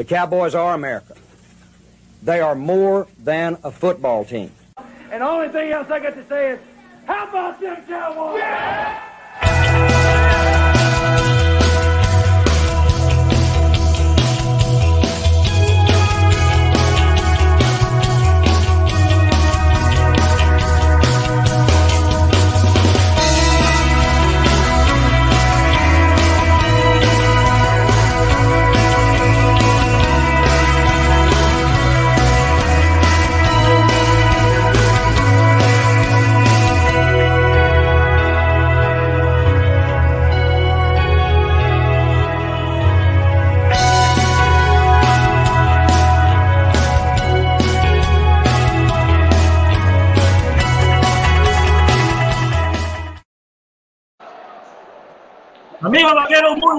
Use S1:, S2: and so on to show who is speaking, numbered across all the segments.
S1: The Cowboys are America. They are more than a football team.
S2: And the only thing else I got to say is, how about them Cowboys? Yeah!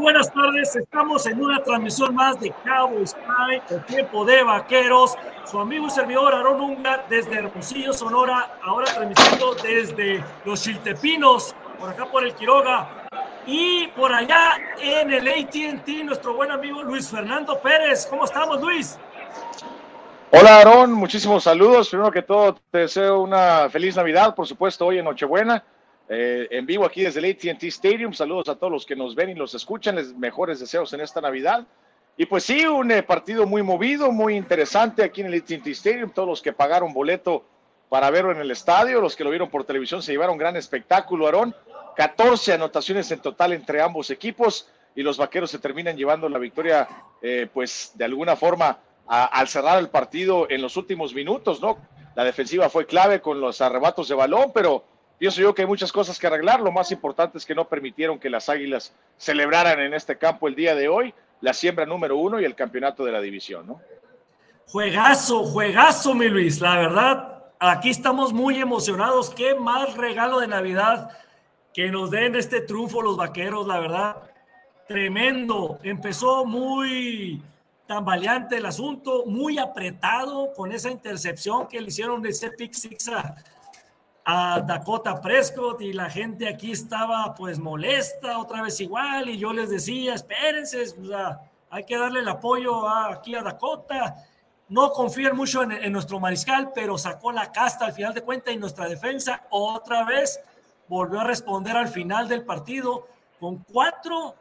S3: Buenas tardes. Estamos en una transmisión más de Cowboys Prime, el tiempo de vaqueros. Su amigo y servidor Aaron Unga desde Hermosillo, Sonora, ahora transmitiendo desde los Chiltepinos, por acá por el Quiroga. Y por allá en el ATT, nuestro buen amigo Luis Fernando Pérez. ¿Cómo estamos, Luis?
S4: Hola, Aaron. Muchísimos saludos. Primero que todo, te deseo una feliz Navidad, por supuesto, hoy en Nochebuena eh, en vivo aquí desde el ATT Stadium. Saludos a todos los que nos ven y los escuchan. Les mejores deseos en esta Navidad. Y pues sí, un eh, partido muy movido, muy interesante aquí en el ATT Stadium. Todos los que pagaron boleto para verlo en el estadio, los que lo vieron por televisión, se llevaron gran espectáculo, Aarón. 14 anotaciones en total entre ambos equipos y los vaqueros se terminan llevando la victoria, eh, pues de alguna forma, al cerrar el partido en los últimos minutos, ¿no? La defensiva fue clave con los arrebatos de balón, pero Pienso yo que hay muchas cosas que arreglar. Lo más importante es que no permitieron que las Águilas celebraran en este campo el día de hoy la siembra número uno y el campeonato de la división, ¿no?
S3: Juegazo, juegazo, mi Luis. La verdad, aquí estamos muy emocionados. Qué más regalo de Navidad que nos den este triunfo los vaqueros, la verdad. Tremendo. Empezó muy tambaleante el asunto, muy apretado con esa intercepción que le hicieron de ese pick six a Dakota Prescott y la gente aquí estaba pues molesta, otra vez igual, y yo les decía, espérense, hay que darle el apoyo aquí a Dakota. No confíen mucho en, nuestro mariscal, pero sacó la casta al final de cuentas y nuestra defensa otra vez volvió a responder al final del partido con cuatro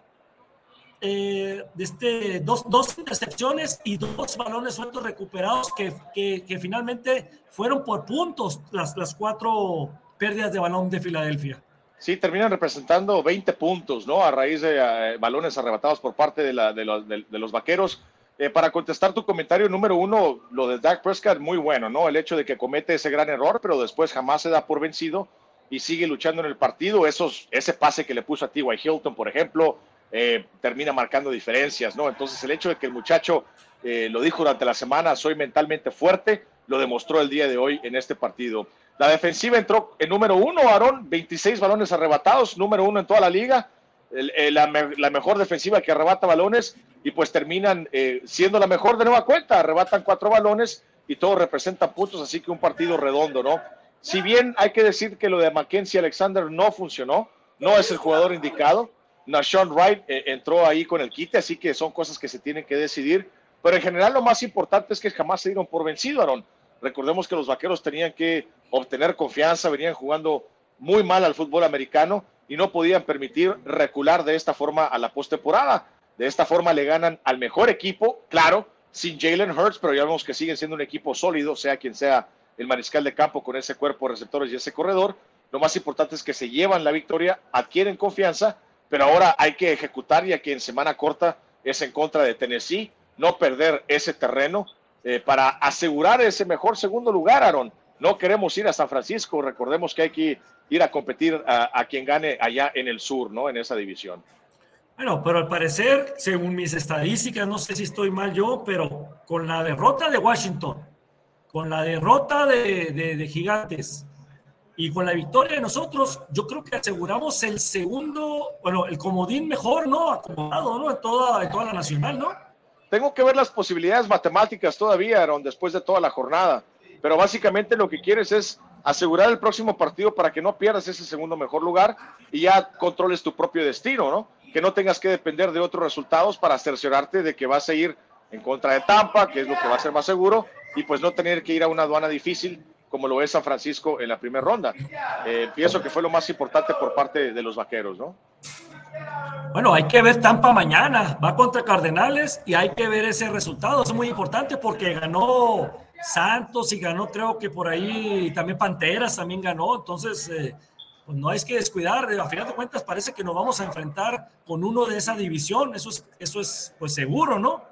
S3: eh, de este, dos, dos, intercepciones y dos balones sueltos recuperados que, que, finalmente fueron por puntos las, las cuatro pérdidas de balón de Filadelfia.
S4: Sí, terminan representando 20 puntos, ¿no? A raíz de eh, balones arrebatados por parte de, la, de, los, de, los vaqueros. Eh, para contestar tu comentario número uno, lo de Dak Prescott, muy bueno, ¿no? El hecho de que comete ese gran error, pero después jamás se da por vencido y sigue luchando en el partido. Esos, ese pase que le puso a T.Y. Hilton, por ejemplo, eh, termina marcando diferencias, ¿no? Entonces el hecho de que el muchacho eh, lo dijo durante la semana, soy mentalmente fuerte, lo demostró el día de hoy en este partido. La defensiva entró en número uno, Aarón, 26 balones arrebatados, número uno en toda la liga, la, mejor defensiva que arrebata balones y pues terminan eh, siendo la mejor de nueva cuenta, arrebatan cuatro balones y todo representa puntos, así que un partido redondo, ¿no? Si bien hay que decir que lo de Mackenzie Alexander no funcionó, no es el jugador indicado, Nashon Wright eh, entró ahí con el quite, así que son cosas que se tienen que decidir. Pero en general lo más importante es que jamás se dieron por vencido, Aaron. Recordemos que los vaqueros tenían que obtener confianza, venían jugando muy mal al fútbol americano y no podían permitir recular de esta forma a la postemporada. De esta forma le ganan al mejor equipo, claro, sin Jalen Hurts, pero ya vemos que siguen siendo un equipo sólido, sea quien sea el mariscal de campo con ese cuerpo de receptores y ese corredor. Lo más importante es que se llevan la victoria, adquieren confianza pero ahora hay que ejecutar ya que en semana corta es en contra de Tennessee, no perder ese terreno eh, para asegurar ese mejor segundo lugar, Aaron. No queremos ir a San Francisco, recordemos que hay que ir a competir a, quien gane allá en el sur, ¿no? En esa división.
S3: Bueno, pero al parecer, según mis estadísticas, no sé si estoy mal yo, pero con la derrota de Washington, con la derrota de, de Gigantes, y con la victoria de nosotros, yo creo que aseguramos el segundo, bueno, el comodín mejor, ¿no? Acomodado, ¿no? En toda, en toda la nacional, ¿no?
S4: Tengo que ver las posibilidades matemáticas todavía, Aaron, después de toda la jornada. Pero básicamente lo que quieres es asegurar el próximo partido para que no pierdas ese segundo mejor lugar y ya controles tu propio destino, ¿no? Que no tengas que depender de otros resultados para cerciorarte de que vas a ir en contra de Tampa, que es lo que va a ser más seguro, y pues no tener que ir a una aduana difícil como lo es San Francisco en la primera ronda. Eh, pienso que fue lo más importante por parte de los vaqueros, ¿no?
S3: Bueno, hay que ver Tampa mañana, va contra Cardenales y hay que ver ese resultado. Es muy importante porque ganó Santos y ganó, creo que por ahí también Panteras también ganó. Entonces, eh, pues no hay que descuidar. A final de cuentas, parece que nos vamos a enfrentar con uno de esa división. Eso es, eso es pues seguro, ¿no?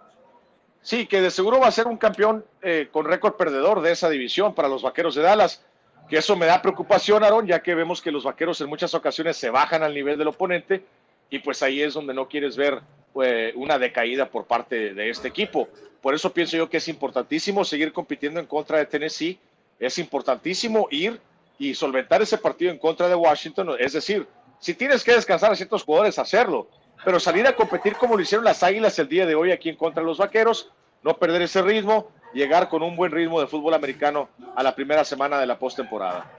S4: Sí, que de seguro va a ser un campeón eh, con récord perdedor de esa división para los vaqueros de Dallas. Que eso me da preocupación, Aaron, ya que vemos que los vaqueros en muchas ocasiones se bajan al nivel del oponente y pues ahí es donde no quieres ver pues, una decaída por parte de este equipo. Por eso pienso yo que es importantísimo seguir compitiendo en contra de Tennessee, es importantísimo ir y solventar ese partido en contra de Washington, es decir, si tienes que descansar a ciertos jugadores, hacerlo, pero salir a competir como lo hicieron las Águilas el día de hoy aquí en contra de los Vaqueros, no perder ese ritmo, llegar con un buen ritmo de fútbol americano a la primera semana de la postemporada.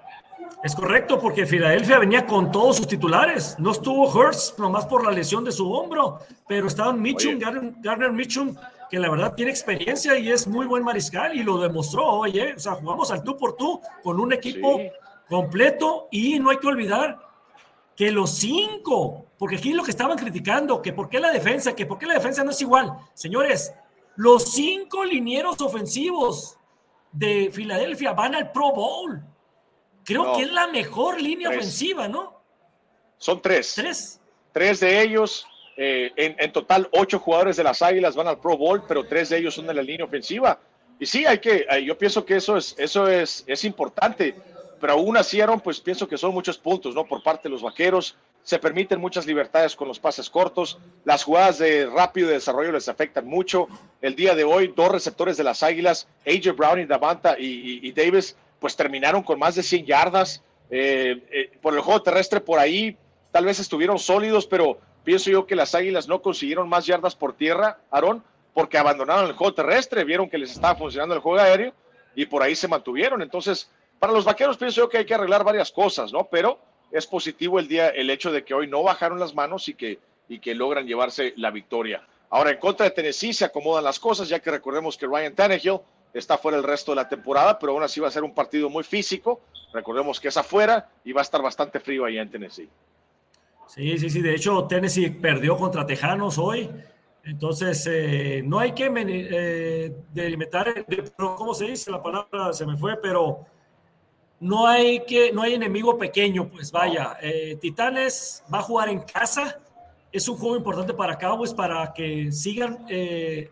S3: Es correcto, porque Filadelfia venía con todos sus titulares. No estuvo Hurst nomás por la lesión de su hombro, pero estaban Mitchum, Garner, Mitchum, que la verdad tiene experiencia y es muy buen mariscal y lo demostró hoy. ¿eh? O sea, jugamos al tú por tú con un equipo completo y no hay que olvidar que los cinco, porque aquí lo que estaban criticando, que por qué la defensa, que por qué la defensa no es igual. Señores, los cinco linieros ofensivos de Filadelfia van al Pro Bowl. Creo que es la mejor línea ofensiva, ¿no?
S4: Son tres.
S3: Tres.
S4: Tres de ellos, eh, en, total ocho jugadores de las Águilas van al Pro Bowl, pero tres de ellos son de la línea ofensiva. Y sí, hay que, yo pienso que eso es, eso es, es importante, pero aún así, Aaron, pues pienso que son muchos puntos, ¿no? Por parte de los vaqueros, se permiten muchas libertades con los pases cortos, las jugadas de rápido desarrollo les afectan mucho. El día de hoy, dos receptores de las Águilas, AJ Brown y Davanta y Davis, pues terminaron con más de 100 yardas. Eh, eh, por el juego terrestre, por ahí tal vez estuvieron sólidos, pero pienso yo que las Águilas no consiguieron más yardas por tierra, Aarón, porque abandonaron el juego terrestre, vieron que les estaba funcionando el juego aéreo y por ahí se mantuvieron. Entonces, para los vaqueros pienso yo que hay que arreglar varias cosas, ¿no? Pero es positivo el día, el hecho de que hoy no bajaron las manos y que, y que logran llevarse la victoria. Ahora, en contra de Tennessee se acomodan las cosas, ya que recordemos que Ryan Tannehill está fuera el resto de la temporada, pero aún así va a ser un partido muy físico. Recordemos que es afuera y va a estar bastante frío allá en Tennessee.
S3: Sí, sí, sí. De hecho, Tennessee perdió contra Tejanos hoy. Entonces, eh, no hay que eh, delimitar, ¿cómo se dice? La palabra se me fue, pero no hay que, no hay enemigo pequeño, pues vaya. Eh, Titanes va a jugar en casa. Es un juego importante para Cowboys para que sigan eh,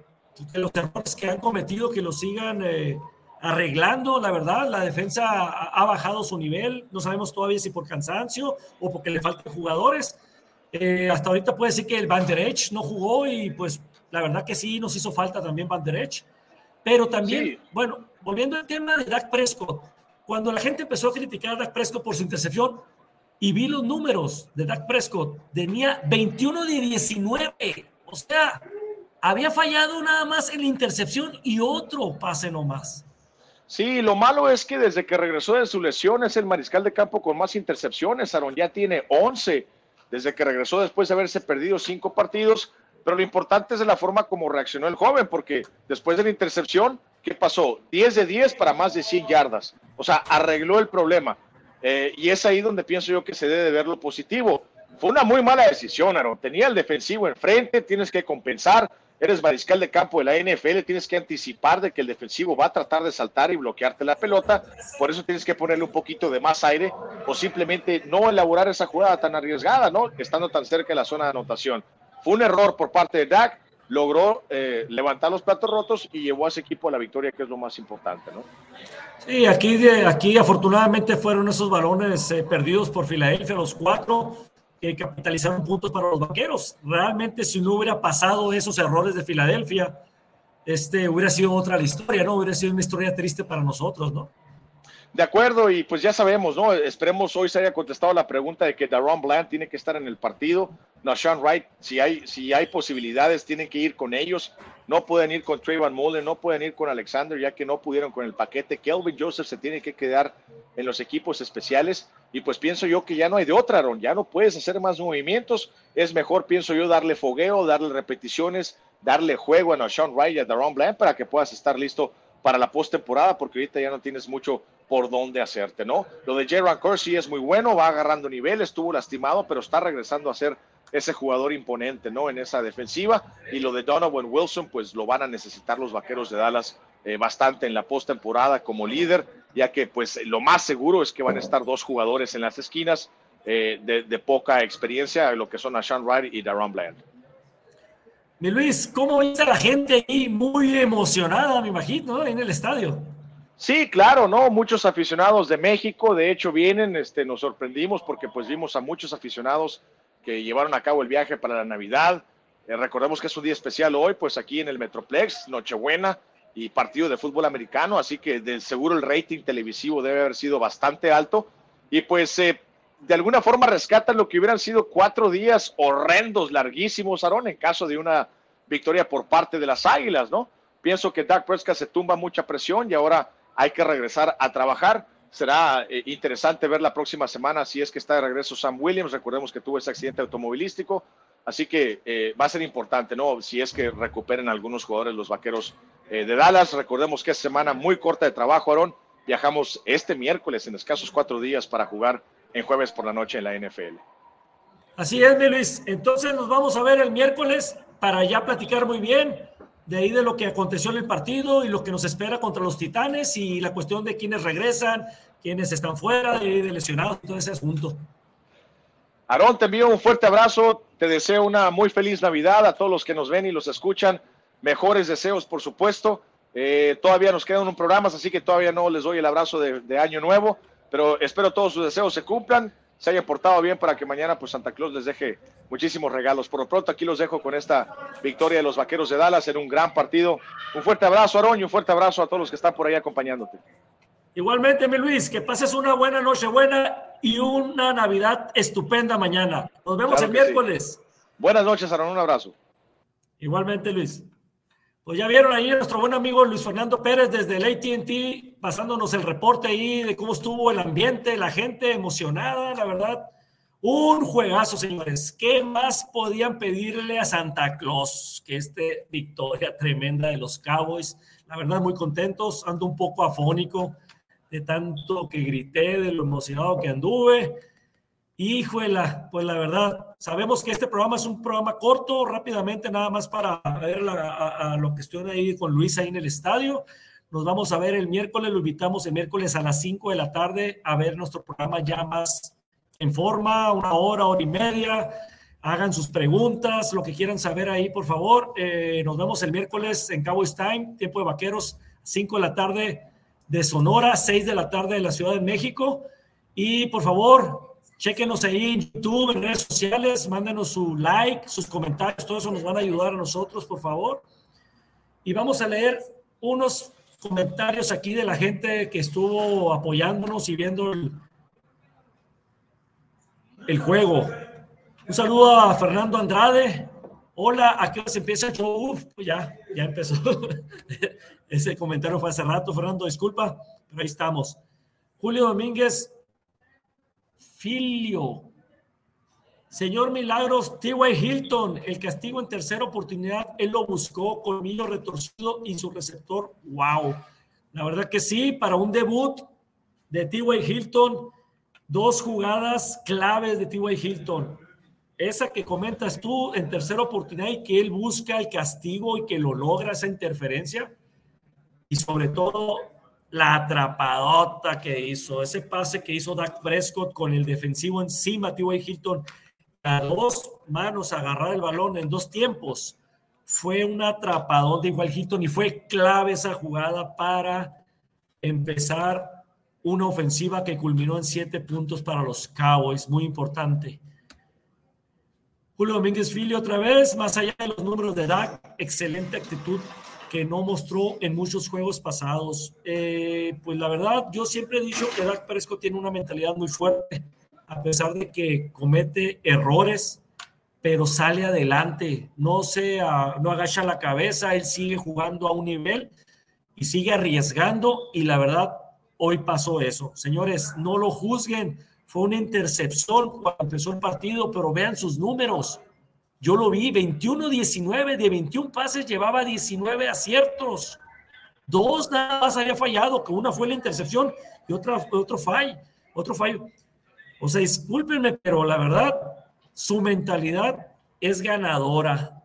S3: que los errores que han cometido, que los sigan eh, arreglando. La verdad, la defensa ha, bajado su nivel. No sabemos todavía si por cansancio o porque le faltan jugadores. Hasta ahorita puede decir que el Van Der no jugó y pues la verdad que sí nos hizo falta también Van Der Pero también, bueno, volviendo al tema de Dak Prescott, cuando la gente empezó a criticar a Dak Prescott por su intercepción y vi los números de Dak Prescott, tenía 21 de 19. O sea, había fallado nada más en la intercepción y otro pase nomás.
S4: Sí, lo malo es que desde que regresó de su lesión es el mariscal de campo con más intercepciones. Aaron ya tiene 11 desde que regresó después de haberse perdido cinco partidos. Pero lo importante es la forma como reaccionó el joven, porque después de la intercepción, ¿qué pasó? 10 de 10 para más de 100 yardas. O sea, arregló el problema. Eh, y es ahí donde pienso yo que se debe ver lo positivo. Fue una muy mala decisión, Aaron. Tenía el defensivo enfrente, tienes que compensar eres mariscal de campo de la NFL, tienes que anticipar de que el defensivo va a tratar de saltar y bloquearte la pelota, por eso tienes que ponerle un poquito de más aire o simplemente no elaborar esa jugada tan arriesgada, ¿no? Estando tan cerca de la zona de anotación. Fue un error por parte de Dak, logró eh, levantar los platos rotos y llevó a ese equipo a la victoria, que es lo más importante, ¿no?
S3: Sí, aquí, aquí afortunadamente fueron esos balones eh, perdidos por Filadelfia, los cuatro que capitalizaron puntos para los vaqueros. Realmente, si no hubiera pasado esos errores de Filadelfia, este hubiera sido otra la historia, ¿no? Hubiera sido una historia triste para nosotros, ¿no?
S4: De acuerdo, y pues ya sabemos, ¿no? Esperemos hoy se haya contestado la pregunta de que Daron Bland tiene que estar en el partido. No, Sean Wright, si hay, si hay posibilidades, tienen que ir con ellos. No pueden ir con Trayvon Mullen, no pueden ir con Alexander, ya que no pudieron con el paquete. Kelvin Joseph se tiene que quedar en los equipos especiales. Y pues pienso yo que ya no hay de otra, Ron. Ya no puedes hacer más movimientos. Es mejor, pienso yo, darle fogueo, darle repeticiones darle juego a Sean Wright y a Daron Bland para que puedas estar listo para la postemporada, porque ahorita ya no tienes mucho por dónde hacerte, ¿no? Lo de Jaron Kersey es muy bueno, va agarrando nivel, estuvo lastimado, pero está regresando a ser ese jugador imponente, ¿no? En esa defensiva. Y lo de Donovan Wilson, pues lo van a necesitar los vaqueros de Dallas eh, bastante en la postemporada como líder, ya que pues lo más seguro es que van a estar dos jugadores en las esquinas eh, de, poca experiencia, lo que son a Sean Wright y Daron Bland.
S3: Mi Luis, ¿cómo viste la gente ahí muy emocionada, me imagino, en el estadio?
S4: Sí, claro, ¿no? Muchos aficionados de México, de hecho, vienen, este, nos sorprendimos porque pues vimos a muchos aficionados que llevaron a cabo el viaje para la Navidad. Eh, recordemos que es un día especial hoy, pues aquí en el Metroplex, Nochebuena y partido de fútbol americano, así que de seguro el rating televisivo debe haber sido bastante alto. Y pues eh, de alguna forma rescatan lo que hubieran sido cuatro días horrendos, larguísimos, Aaron, en caso de una victoria por parte de las Águilas, ¿no? Pienso que Dak Prescott se tumba mucha presión y ahora hay que regresar a trabajar será eh, interesante ver la próxima semana si es que está de regreso Sam Williams. Recordemos que tuvo ese accidente automovilístico. Así que eh, va a ser importante, ¿no? Si es que recuperen algunos jugadores los vaqueros eh, de Dallas. Recordemos que es semana muy corta de trabajo, Aaron. Viajamos este miércoles en escasos cuatro días para jugar en jueves por la noche en la NFL.
S3: Así es, mi Luis. Entonces nos vamos a ver el miércoles para ya platicar muy bien de ahí de lo que aconteció en el partido y lo que nos espera contra los Titanes y la cuestión de quiénes regresan, quiénes están fuera de, lesionados, todo ese asunto.
S4: Aarón, te envío un fuerte abrazo, te deseo una muy feliz Navidad a todos los que nos ven y los escuchan, mejores deseos por supuesto, eh, todavía nos quedan un programas, así que todavía no les doy el abrazo de, de año nuevo, pero espero todos sus deseos se cumplan se haya portado bien para que mañana pues Santa Claus les deje muchísimos regalos. Por lo pronto aquí los dejo con esta victoria de los Vaqueros de Dallas en un gran partido. Un fuerte abrazo, Aroño, un fuerte abrazo a todos los que están por ahí acompañándote.
S3: Igualmente, mi Luis, que pases una buena noche buena y una Navidad estupenda mañana. Nos vemos el miércoles.
S4: Buenas noches, Aaron, un abrazo.
S3: Igualmente, Luis. Pues ya vieron ahí nuestro buen amigo Luis Fernando Pérez desde el ATT, pasándonos el reporte ahí de cómo estuvo el ambiente, la gente emocionada, la verdad. Un juegazo, señores. ¿Qué más podían pedirle a Santa Claus que este victoria tremenda de los Cowboys? La verdad, muy contentos. Ando un poco afónico de tanto que grité, de lo emocionado que anduve. Híjole, pues la verdad, sabemos que este programa es un programa corto, rápidamente, nada más para ver a, lo que estoy ahí con Luis ahí en el estadio. Nos vamos a ver el miércoles, lo invitamos el miércoles a las 5 de la tarde a ver nuestro programa ya más en forma, una hora, hora y media. Hagan sus preguntas, lo que quieran saber ahí, por favor. Eh, nos vemos el miércoles en Cowboys Time, tiempo de vaqueros, 5 de la tarde de Sonora, 6 de la tarde de la Ciudad de México. Y por favor, Chequenos ahí en YouTube, en redes sociales, mándenos su like, sus comentarios, todo eso nos van a ayudar a nosotros, por favor. Y vamos a leer unos comentarios aquí de la gente que estuvo apoyándonos y viendo el, el juego. Un saludo a Fernando Andrade. Hola, ¿a qué hora se empieza el show? Uf, pues ya, ya empezó. Ese comentario fue hace rato, Fernando, disculpa, pero ahí estamos. Julio Domínguez, Filio. Señor Milagros, T.Y. Hilton, el castigo en tercera oportunidad, él lo buscó, colmillo retorcido y su receptor, wow. La verdad que sí, para un debut de T.Y. Hilton, dos jugadas claves de T.Y. Hilton. Esa que comentas tú en tercera oportunidad y que él busca el castigo y que lo logra esa interferencia. Y sobre todo la atrapadota que hizo, ese pase que hizo Dak Prescott con el defensivo encima, T.Y. Hilton, a dos manos agarrar el balón en dos tiempos. Fue un atrapadón de igual Hilton y fue clave esa jugada para empezar una ofensiva que culminó en siete puntos para los Cowboys, muy importante. Julio Domínguez Filio otra vez, más allá de los números de Dak, excelente actitud que no mostró en muchos juegos pasados. Eh, pues la verdad, yo siempre he dicho que Dak Prescott tiene una mentalidad muy fuerte, a pesar de que comete errores, pero sale adelante, no se no agacha la cabeza, él sigue jugando a un nivel y sigue arriesgando y la verdad, hoy pasó eso. Señores, no lo juzguen, fue una intercepción cuando empezó el partido, pero vean sus números. Yo lo vi, 21-19, de 21 pases llevaba 19 aciertos. Dos nada más había fallado, que una fue la intercepción y otra, otro fallo, otro fallo. O sea, discúlpenme, pero la verdad, su mentalidad es ganadora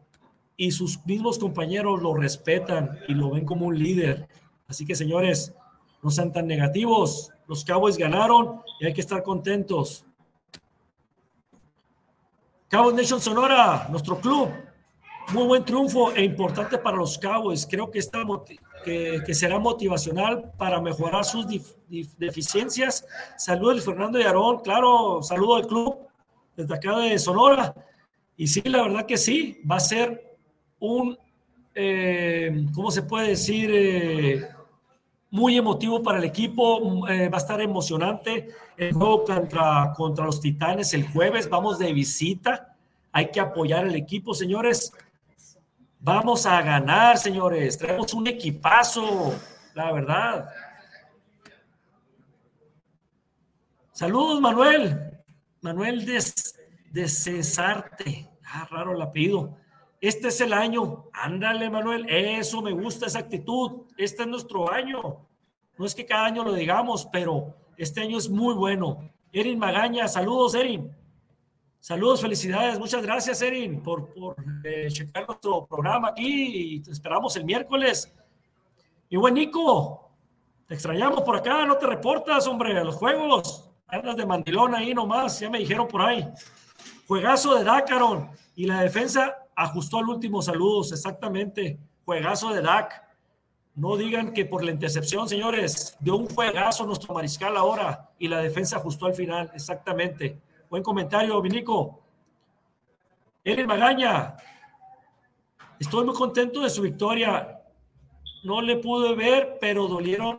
S3: y sus mismos compañeros lo respetan y lo ven como un líder. Así que, señores, no sean tan negativos. Los Cowboys ganaron y hay que estar contentos. Cowboys Nation Sonora, nuestro club. Muy buen triunfo e importante para los Cowboys. Creo que, está, que, será motivacional para mejorar sus deficiencias. Saludos Fernando y Aarón. Claro, saludo al club desde acá de Sonora. Y sí, la verdad que sí, va a ser un, eh, ¿cómo se puede decir? Eh, muy emotivo para el equipo, eh, va a estar emocionante el juego contra, contra los Titanes el jueves, vamos de visita, hay que apoyar el equipo, señores. Vamos a ganar, señores, traemos un equipazo, la verdad. Saludos, Manuel. Manuel de, de Cesarte. Ah, raro el apellido. Este es el año. Ándale, Manuel. Eso me gusta, esa actitud. Este es nuestro año. No es que cada año lo digamos, pero este año es muy bueno. Erin Magaña, saludos, Erin. Saludos, felicidades. Muchas gracias, Erin, por, por eh, checar nuestro programa aquí y te esperamos el miércoles. Y buen Nico, te extrañamos por acá, no te reportas, hombre, a los juegos. Andas de mandilón ahí nomás, ya me dijeron por ahí. Juegazo de Dakaron y la defensa ajustó al último. Saludos, exactamente. Juegazo de Dak. No digan que por la intercepción, señores, dio un juegazo nuestro mariscal ahora y la defensa ajustó al final. Exactamente. Buen comentario, Vinico. Ellen Magaña. Estoy muy contento de su victoria. No le pude ver, pero dolieron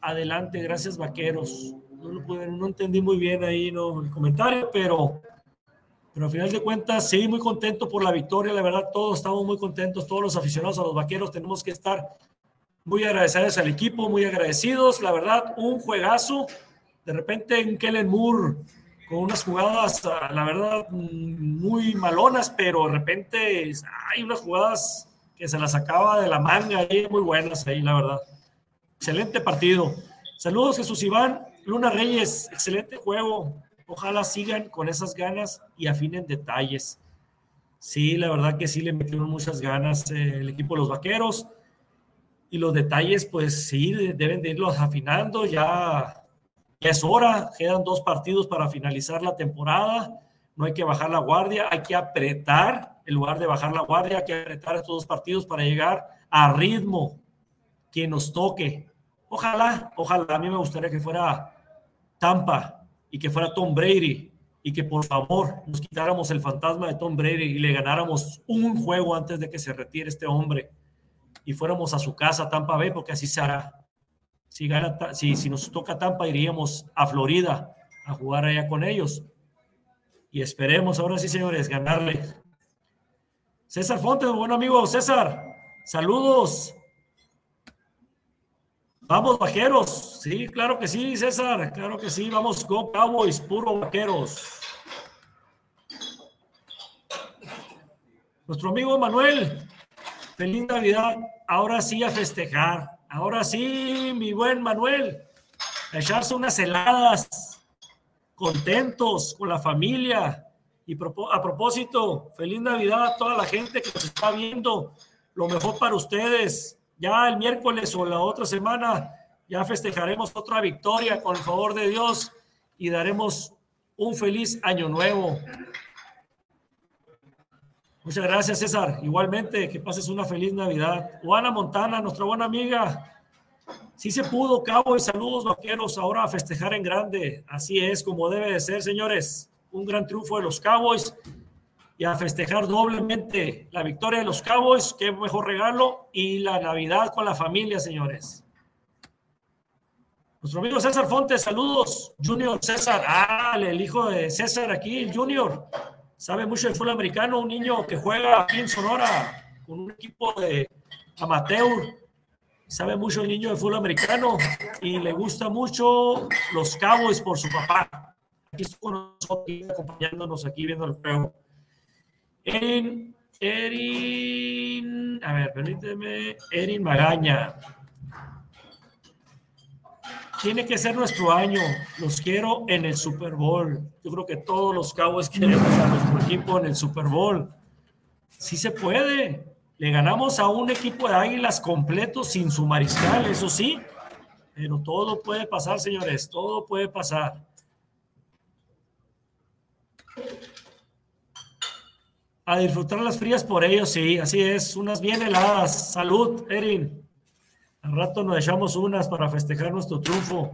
S3: adelante. Gracias, vaqueros. No, lo pude, no entendí muy bien ahí ¿no? el comentario, pero pero al final de cuentas, sí, muy contento por la victoria. La verdad, todos estamos muy contentos, todos los aficionados a los vaqueros tenemos que estar muy agradecidos al equipo, muy agradecidos. La verdad, un juegazo. De repente en Kellen Moore con unas jugadas, ah, la verdad, muy malonas, pero de repente hay unas jugadas que se las acaba de la manga ahí, muy buenas ahí, la verdad. Excelente partido. Saludos, Jesús Iván. Luna Reyes, excelente juego. Ojalá sigan con esas ganas y afinen detalles. Sí, la verdad que sí le metieron muchas ganas eh, el equipo de los vaqueros. Y los detalles, pues sí, deben de irlos afinando. Ya, ya es hora, quedan dos partidos para finalizar la temporada. No hay que bajar la guardia, hay que apretar, en lugar de bajar la guardia, hay que apretar estos dos partidos para llegar a ritmo que nos toque. Ojalá, ojalá, a mí me gustaría que fuera Tampa, y que fuera Tom Brady y que por favor nos quitáramos el fantasma de Tom Brady y le ganáramos un juego antes de que se retire este hombre y fuéramos a su casa, Tampa Bay, porque así se hará. Si, si, si nos toca Tampa, iríamos a Florida a jugar allá con ellos. Y esperemos, ahora sí, señores, ganarle. César Fonte, buen amigo César, saludos. Vamos, vaqueros. Sí, claro que sí, César. Claro que sí. Vamos, Go Cowboys, puro vaqueros. Nuestro amigo Manuel. Feliz Navidad. Ahora sí a festejar. Ahora sí, mi buen Manuel. A echarse unas heladas. Contentos con la familia. Y a propósito, feliz Navidad a toda la gente que nos está viendo. Lo mejor para ustedes ya el miércoles o la otra semana ya festejaremos otra victoria con el favor de Dios y daremos un feliz año nuevo. Muchas gracias, César. Igualmente, que pases una feliz Navidad. Juana Montana, nuestra buena amiga. Sí se pudo, Cabo, y saludos vaqueros, ahora a festejar en grande. Así es, como debe de ser, señores. Un gran triunfo de los Cowboys y a festejar doblemente la victoria de los Cowboys, qué mejor regalo, y la Navidad con la familia, señores. Nuestro amigo César Fontes, saludos. Junior César, ah, el hijo de César aquí, el Junior. Sabe mucho del fútbol americano, un niño que juega aquí en Sonora con un equipo de amateur. Sabe mucho el niño de fútbol americano y le gusta mucho los Cowboys por su papá. Aquí estuvo nosotros acompañándonos aquí viendo el juego. Erin, Erin, a ver, permíteme, Erin Magaña. Tiene que ser nuestro año. Los quiero en el Super Bowl. Yo creo que todos los Cowboys queremos a nuestro equipo en el Super Bowl. Sí se puede. Le ganamos a un equipo de Águilas completo sin su mariscal, eso sí. Pero todo puede pasar, señores. Todo puede pasar. A disfrutar las frías por ellos, sí, así es. Unas bien heladas. Salud, Erin. Al rato nos echamos unas para festejar nuestro triunfo.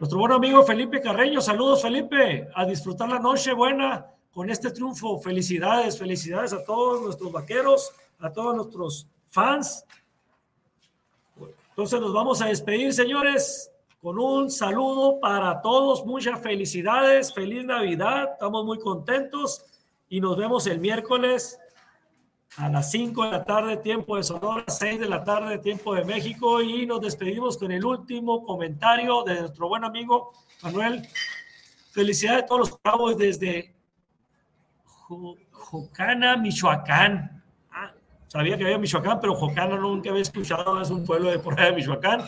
S3: Nuestro buen amigo Felipe Carreño, saludos Felipe, a disfrutar la noche buena con este triunfo. Felicidades, felicidades a todos nuestros vaqueros, a todos nuestros fans. Entonces nos vamos a despedir, señores, con un saludo para todos. Muchas felicidades, feliz Navidad, estamos muy contentos y nos vemos el miércoles a las 5 de la tarde, tiempo de Sonora, 6 de la tarde, tiempo de México, y nos despedimos con el último comentario de nuestro buen amigo Manuel. Felicidades a todos los cabos desde Jocana, Michoacán. Ah, sabía que había Michoacán, pero Jocana nunca había escuchado, es un pueblo de por allá de Michoacán.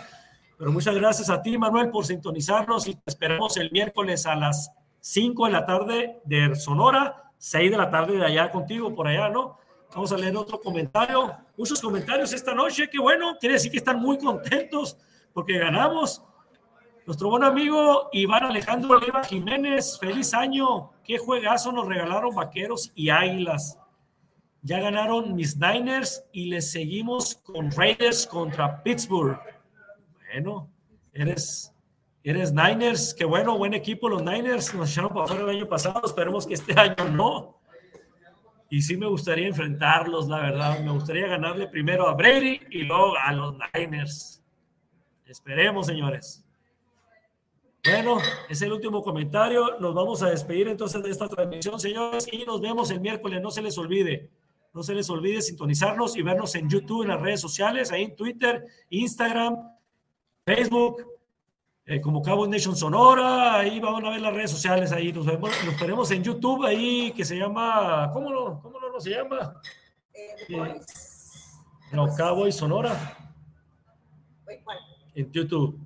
S3: Pero muchas gracias a ti, Manuel, por sintonizarnos y te esperamos el miércoles a las 5 de la tarde de Sonora, 6 de la tarde de allá contigo, por allá, ¿no? Vamos a leer otro comentario. Muchos comentarios esta noche. Qué bueno. Quiere decir que están muy contentos porque ganamos. Nuestro buen amigo Iván Alejandro Oliva Jiménez. Feliz año. Qué juegazo nos regalaron vaqueros y águilas. Ya ganaron mis Niners y les seguimos con Raiders contra Pittsburgh. Bueno, eres, eres Niners. Qué bueno, buen equipo los Niners. Nos echaron para afuera el año pasado. Esperemos que este año no y sí me gustaría enfrentarlos, la verdad. Me gustaría ganarle primero a Brady y luego a los Niners. Esperemos, señores. Bueno, es el último comentario. Nos vamos a despedir entonces de esta transmisión, señores, y nos vemos el miércoles. No se les olvide, no se les olvide sintonizarnos y vernos en YouTube, en las redes sociales, ahí en Twitter, Instagram, Facebook, eh, como Cabo Nation Sonora, ahí vamos a ver las redes sociales, ahí nos vemos, nos veremos en YouTube, ahí que se llama, ¿cómo no, cómo no, se llama? Eh, eh, no, Cabo y Sonora. En YouTube.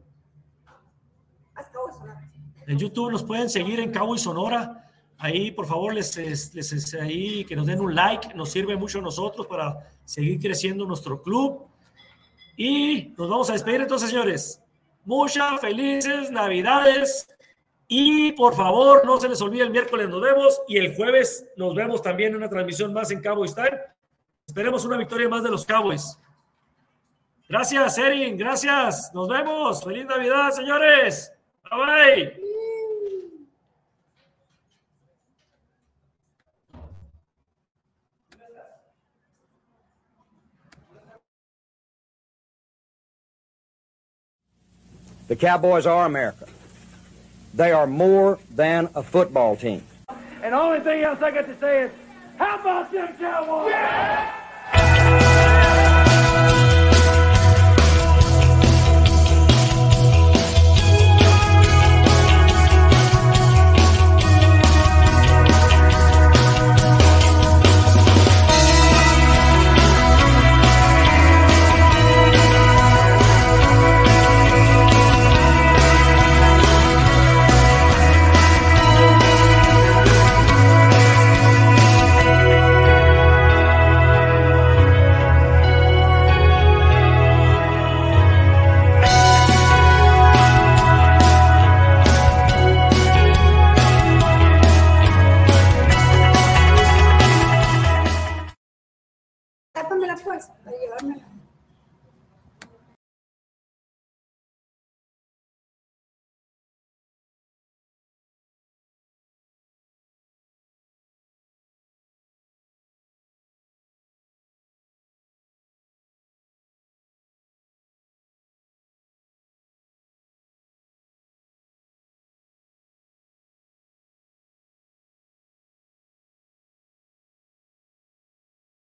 S3: En YouTube nos pueden seguir en Cabo y Sonora. Ahí, por favor, les, les, les, ahí que nos den un like, nos sirve mucho a nosotros para seguir creciendo nuestro club. Y nos vamos a despedir entonces, señores. Muchas felices Navidades. Y por favor, no se les olvide el miércoles nos vemos y el jueves nos vemos también en una transmisión más en Cowboys Time. Esperemos una victoria más de los Cowboys. Gracias, Erin. Gracias. Nos vemos. Feliz Navidad, señores. Bye bye.
S1: The Cowboys are America. They are more than a football team.
S2: And the only thing else I got to say is, how about them Cowboys? Yeah!